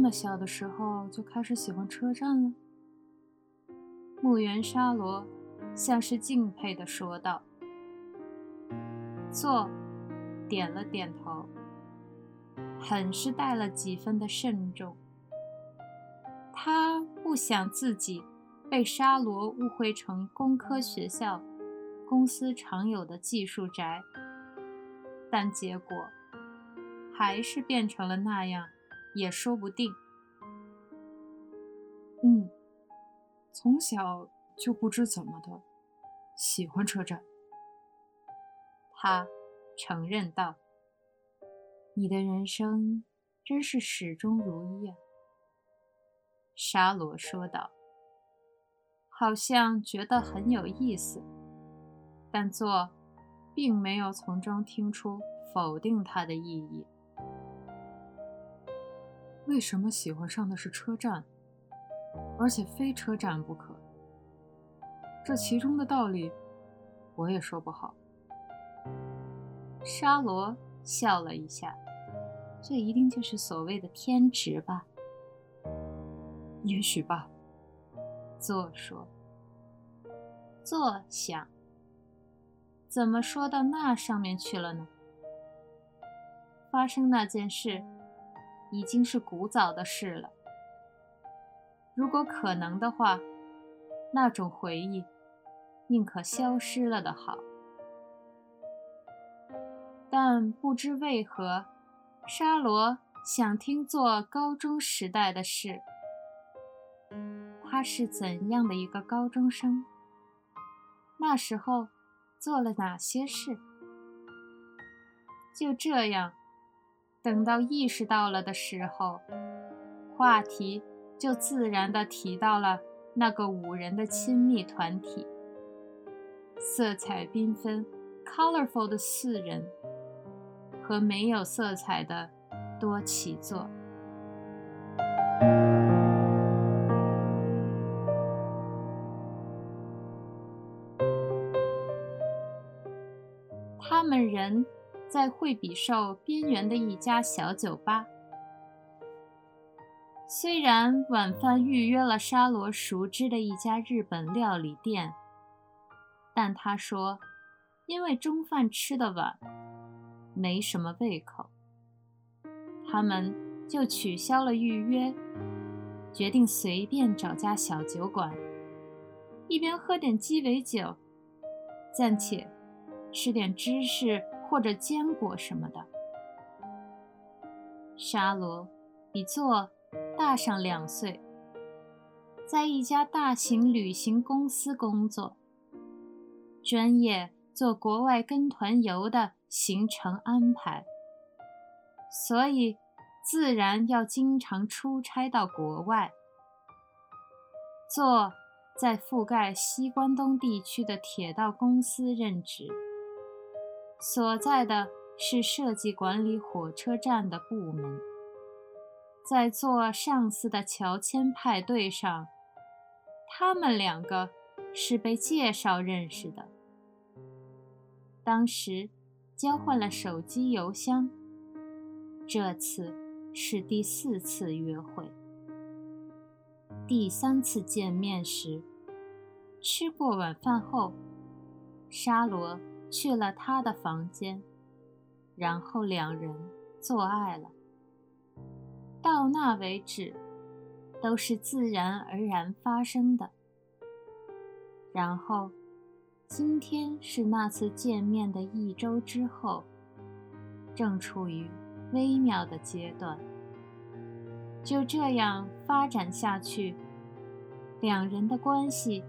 那么小的时候就开始喜欢车站了。墓园沙罗像是敬佩地说道。坐，点了点头，很是带了几分的慎重。他不想自己被沙罗误会成工科学校公司常有的技术宅，但结果还是变成了那样，也说不定。嗯，从小就不知怎么的喜欢车站。他承认道：“你的人生真是始终如一啊。”沙罗说道，好像觉得很有意思，但做并没有从中听出否定他的意义。为什么喜欢上的是车站，而且非车站不可？这其中的道理，我也说不好。沙罗笑了一下，这一定就是所谓的偏执吧？也许吧。坐说。坐想，怎么说到那上面去了呢？发生那件事，已经是古早的事了。如果可能的话，那种回忆，宁可消失了的好。但不知为何，沙罗想听做高中时代的事。他是怎样的一个高中生？那时候做了哪些事？就这样，等到意识到了的时候，话题就自然地提到了那个五人的亲密团体，色彩缤纷、colorful 的四人。和没有色彩的多起座，他们人在惠比寿边缘的一家小酒吧。虽然晚饭预约了沙罗熟知的一家日本料理店，但他说，因为中饭吃的晚。没什么胃口，他们就取消了预约，决定随便找家小酒馆，一边喝点鸡尾酒，暂且吃点芝士或者坚果什么的。沙罗比做大上两岁，在一家大型旅行公司工作，专业做国外跟团游的。行程安排，所以自然要经常出差到国外。做在覆盖西关东地区的铁道公司任职，所在的是设计管理火车站的部门。在做上司的乔迁派对上，他们两个是被介绍认识的。当时。交换了手机邮箱。这次是第四次约会。第三次见面时，吃过晚饭后，沙罗去了他的房间，然后两人做爱了。到那为止，都是自然而然发生的。然后。今天是那次见面的一周之后，正处于微妙的阶段。就这样发展下去，两人的关系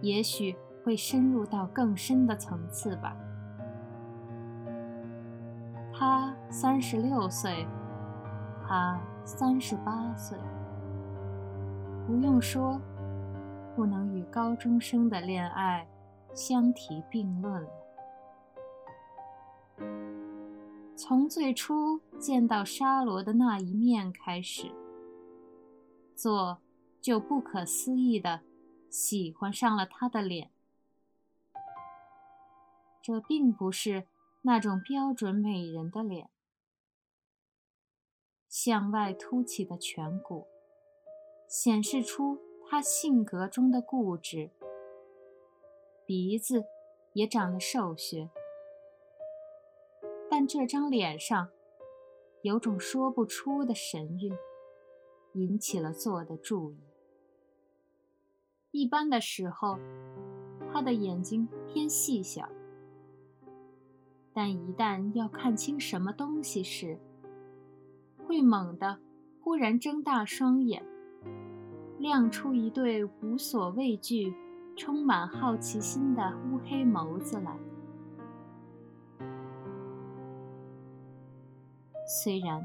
也许会深入到更深的层次吧。他三十六岁，他三十八岁。不用说，不能与高中生的恋爱。相提并论。从最初见到沙罗的那一面开始，做就不可思议的喜欢上了他的脸。这并不是那种标准美人的脸，向外凸起的颧骨，显示出他性格中的固执。鼻子也长得瘦削，但这张脸上有种说不出的神韵，引起了作的注意。一般的时候，他的眼睛偏细小，但一旦要看清什么东西时，会猛地忽然睁大双眼，亮出一对无所畏惧。充满好奇心的乌黑眸子来。虽然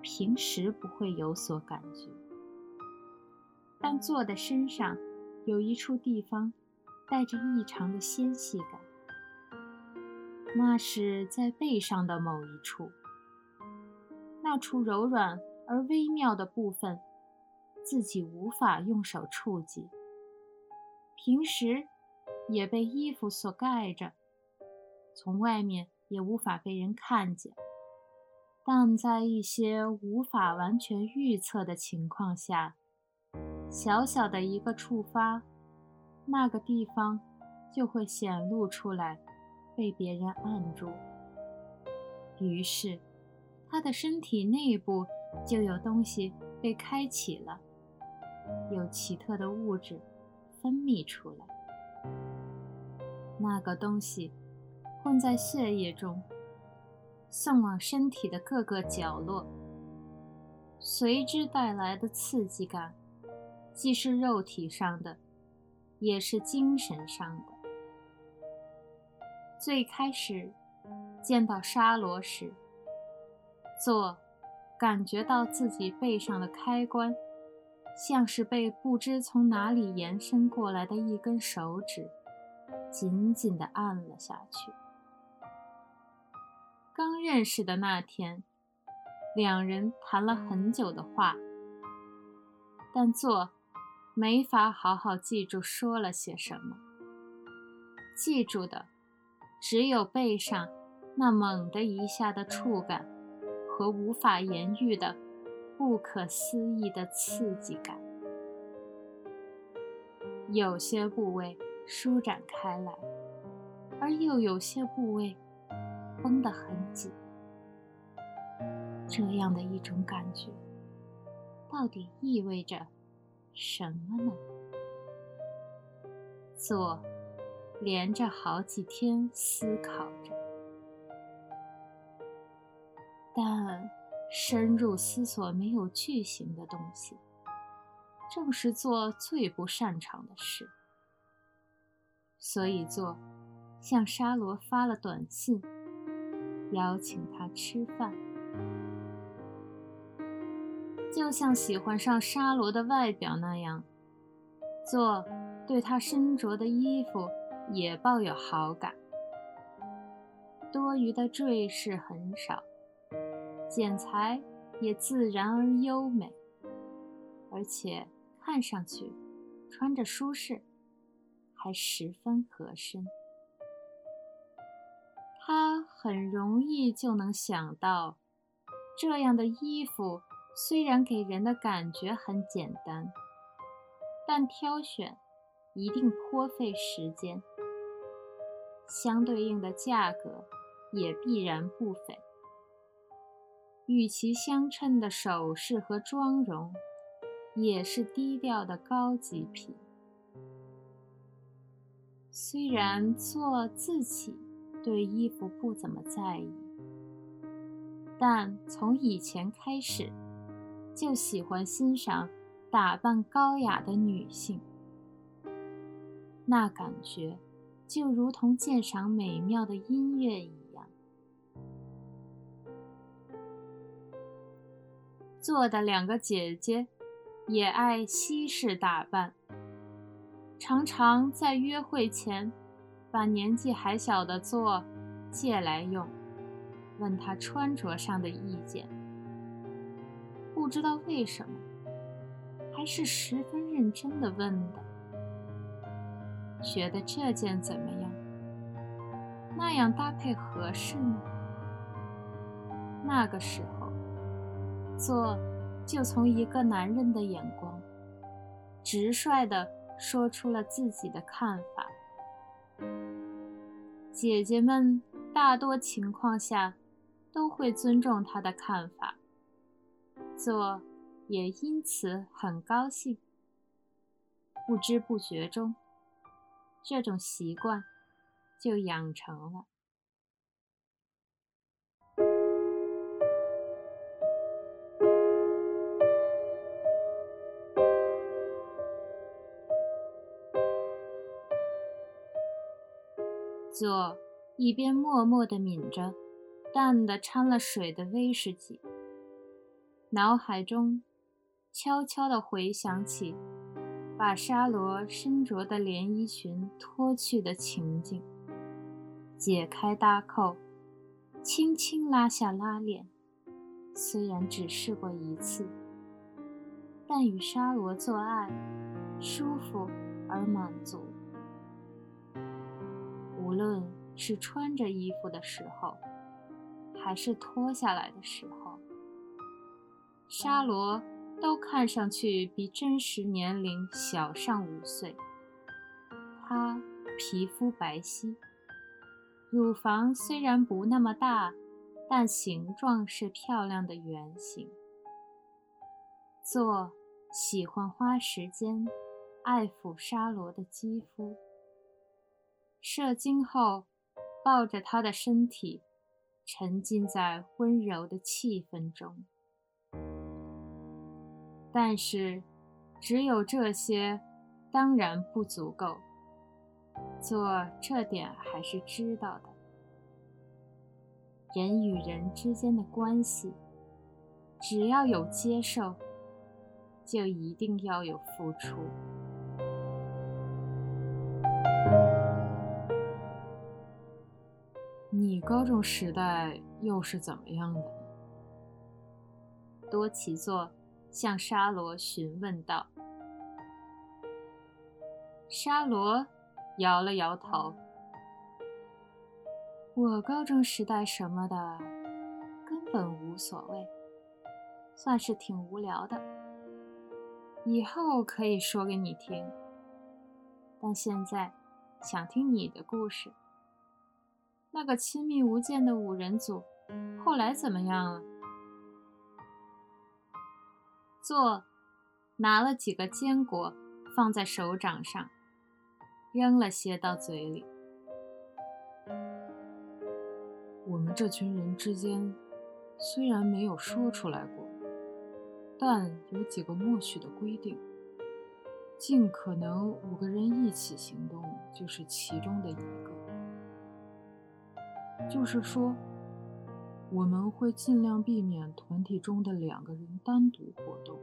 平时不会有所感觉，但坐的身上有一处地方带着异常的纤细感，那是在背上的某一处。那处柔软而微妙的部分，自己无法用手触及。平时也被衣服所盖着，从外面也无法被人看见。但在一些无法完全预测的情况下，小小的一个触发，那个地方就会显露出来，被别人按住。于是，他的身体内部就有东西被开启了，有奇特的物质。分泌出来，那个东西混在血液中，送往身体的各个角落。随之带来的刺激感，既是肉体上的，也是精神上的。最开始见到沙罗时，做感觉到自己背上的开关。像是被不知从哪里延伸过来的一根手指紧紧地按了下去。刚认识的那天，两人谈了很久的话，但做没法好好记住说了些什么。记住的只有背上那猛的一下的触感和无法言喻的。不可思议的刺激感，有些部位舒展开来，而又有些部位绷得很紧。这样的一种感觉，到底意味着什么呢？做连着好几天思考着，但。深入思索没有句型的东西，正是做最不擅长的事。所以做向沙罗发了短信，邀请他吃饭。就像喜欢上沙罗的外表那样，做对他身着的衣服也抱有好感。多余的坠饰很少。剪裁也自然而优美，而且看上去穿着舒适，还十分合身。他很容易就能想到，这样的衣服虽然给人的感觉很简单，但挑选一定颇费时间，相对应的价格也必然不菲。与其相称的首饰和妆容，也是低调的高级品。虽然做自己对衣服不怎么在意，但从以前开始就喜欢欣赏打扮高雅的女性，那感觉就如同鉴赏美妙的音乐一样。做的两个姐姐也爱西式打扮，常常在约会前把年纪还小的做借来用，问他穿着上的意见。不知道为什么，还是十分认真的问的。觉得这件怎么样？那样搭配合适吗？那个时候。做就从一个男人的眼光，直率地说出了自己的看法。姐姐们大多情况下都会尊重他的看法，做也因此很高兴。不知不觉中，这种习惯就养成了。左一边默默地抿着淡的掺了水的威士忌，脑海中悄悄地回想起把沙罗身着的连衣裙脱去的情景，解开搭扣，轻轻拉下拉链。虽然只试过一次，但与沙罗做爱，舒服而满足。无论是穿着衣服的时候，还是脱下来的时候，沙罗都看上去比真实年龄小上五岁。她皮肤白皙，乳房虽然不那么大，但形状是漂亮的圆形。做喜欢花时间爱抚沙罗的肌肤。射精后，抱着他的身体，沉浸在温柔的气氛中。但是，只有这些，当然不足够。做这点还是知道的。人与人之间的关系，只要有接受，就一定要有付出。你高中时代又是怎么样的？多奇座向沙罗询问道。沙罗摇了摇头：“我高中时代什么的根本无所谓，算是挺无聊的。以后可以说给你听，但现在想听你的故事。”那个亲密无间的五人组，后来怎么样了？做，拿了几个坚果放在手掌上，扔了些到嘴里。我们这群人之间，虽然没有说出来过，但有几个默许的规定。尽可能五个人一起行动，就是其中的一个。就是说，我们会尽量避免团体中的两个人单独活动。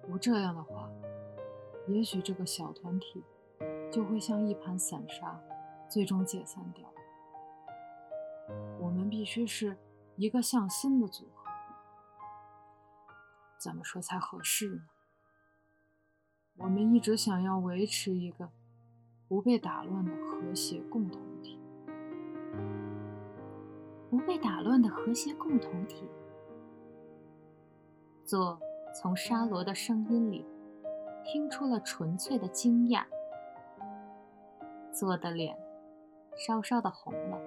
不这样的话，也许这个小团体就会像一盘散沙，最终解散掉。我们必须是一个向心的组合。怎么说才合适呢？我们一直想要维持一个不被打乱的和谐共同体。不被打乱的和谐共同体。做从沙罗的声音里听出了纯粹的惊讶，做的脸稍稍的红了。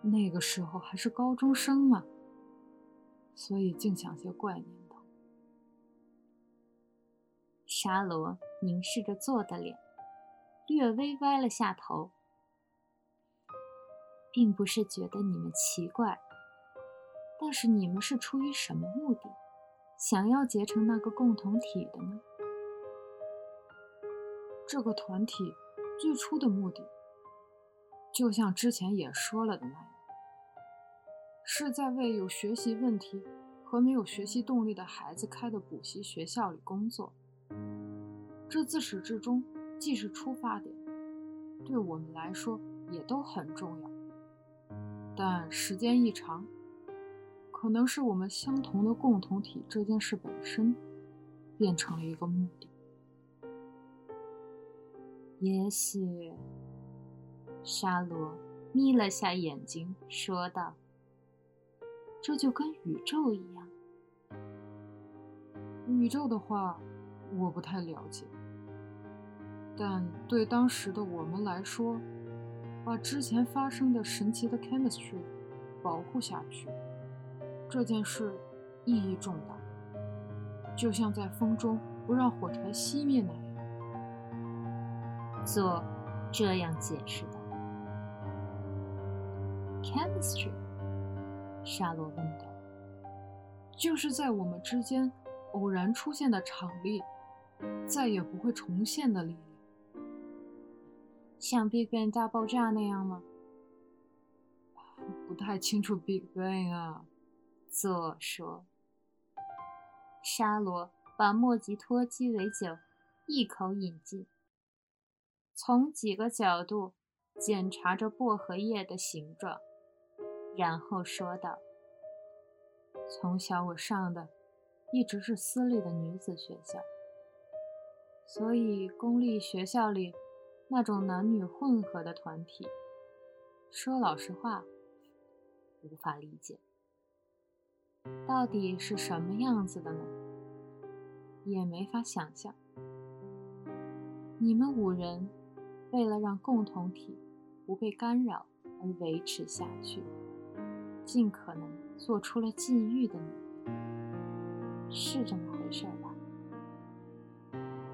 那个时候还是高中生嘛，所以净想些怪念头。沙罗凝视着做的脸，略微歪了下头。并不是觉得你们奇怪，但是你们是出于什么目的，想要结成那个共同体的呢？这个团体最初的目的，就像之前也说了的那样，是在为有学习问题和没有学习动力的孩子开的补习学校里工作。这自始至终既是出发点，对我们来说也都很重要。但时间一长，可能是我们相同的共同体这件事本身变成了一个目的。也许，沙罗眯了下眼睛，说道：“这就跟宇宙一样。宇宙的话，我不太了解，但对当时的我们来说，把之前发生的神奇的 chemistry 保护下去，这件事意义重大，就像在风中不让火柴熄灭那样。做这样解释的。Chemistry，沙罗问道：“就是在我们之间偶然出现的场力，再也不会重现的力量，像 Big Bang 大爆炸那样吗？”不太清楚 Big Bang 啊，做说。沙罗把莫吉托鸡尾酒一口饮尽。从几个角度检查着薄荷叶的形状，然后说道：“从小我上的一直是私立的女子学校，所以公立学校里那种男女混合的团体，说老实话，无法理解，到底是什么样子的呢？也没法想象。你们五人。”为了让共同体不被干扰而维持下去，尽可能做出了禁欲的努力，是这么回事吧？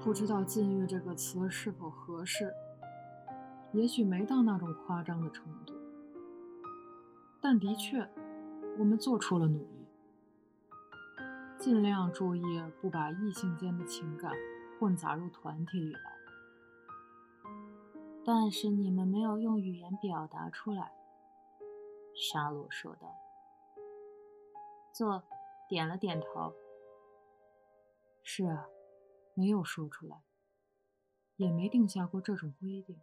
不知道“禁欲”这个词是否合适，也许没到那种夸张的程度，但的确，我们做出了努力，尽量注意不把异性间的情感混杂入团体里来。但是你们没有用语言表达出来，沙罗说道。做，点了点头。是啊，没有说出来，也没定下过这种规定。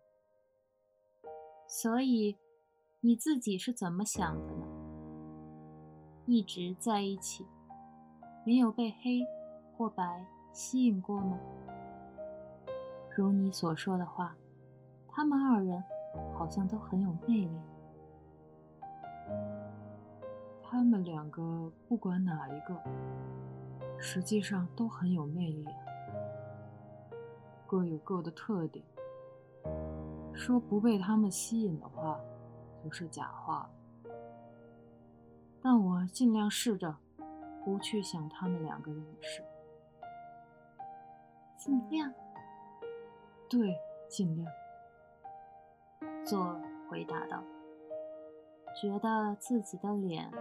所以，你自己是怎么想的呢？一直在一起，没有被黑或白吸引过吗？如你所说的话。他们二人好像都很有魅力。他们两个不管哪一个，实际上都很有魅力，各有各的特点。说不被他们吸引的话，就是假话。但我尽量试着不去想他们两个人的事。尽量？对，尽量。做回答道：“觉得自己的脸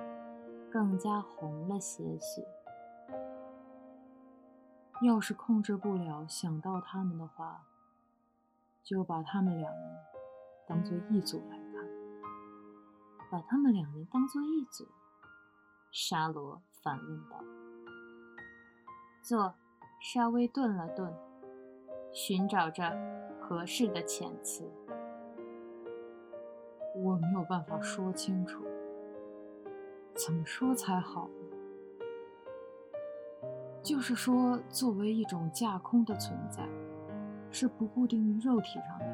更加红了些许。要是控制不了想到他们的话，就把他们两人当做一组来看。把他们两人当做一组？”沙罗反问道。做稍微顿了顿，寻找着合适的遣词。我没有办法说清楚，怎么说才好呢？就是说，作为一种架空的存在，是不固定于肉体上的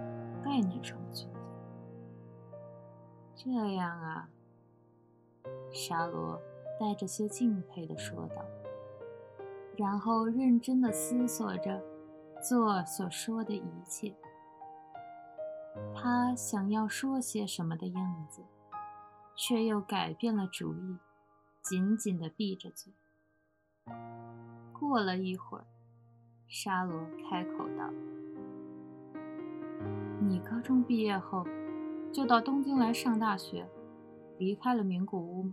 概念上的存在。这样啊，沙罗带着些敬佩的说道，然后认真的思索着做所说的一切。他想要说些什么的样子，却又改变了主意，紧紧的闭着嘴。过了一会儿，沙罗开口道：“你高中毕业后就到东京来上大学，离开了名古屋，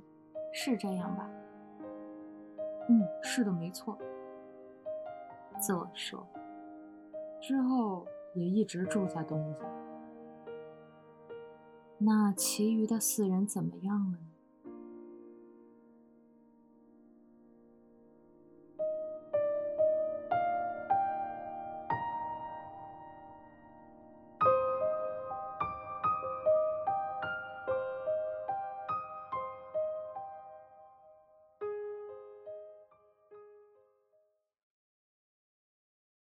是这样吧？”“嗯，是的，没错。”自说。之后也一直住在东京。那其余的四人怎么样了呢？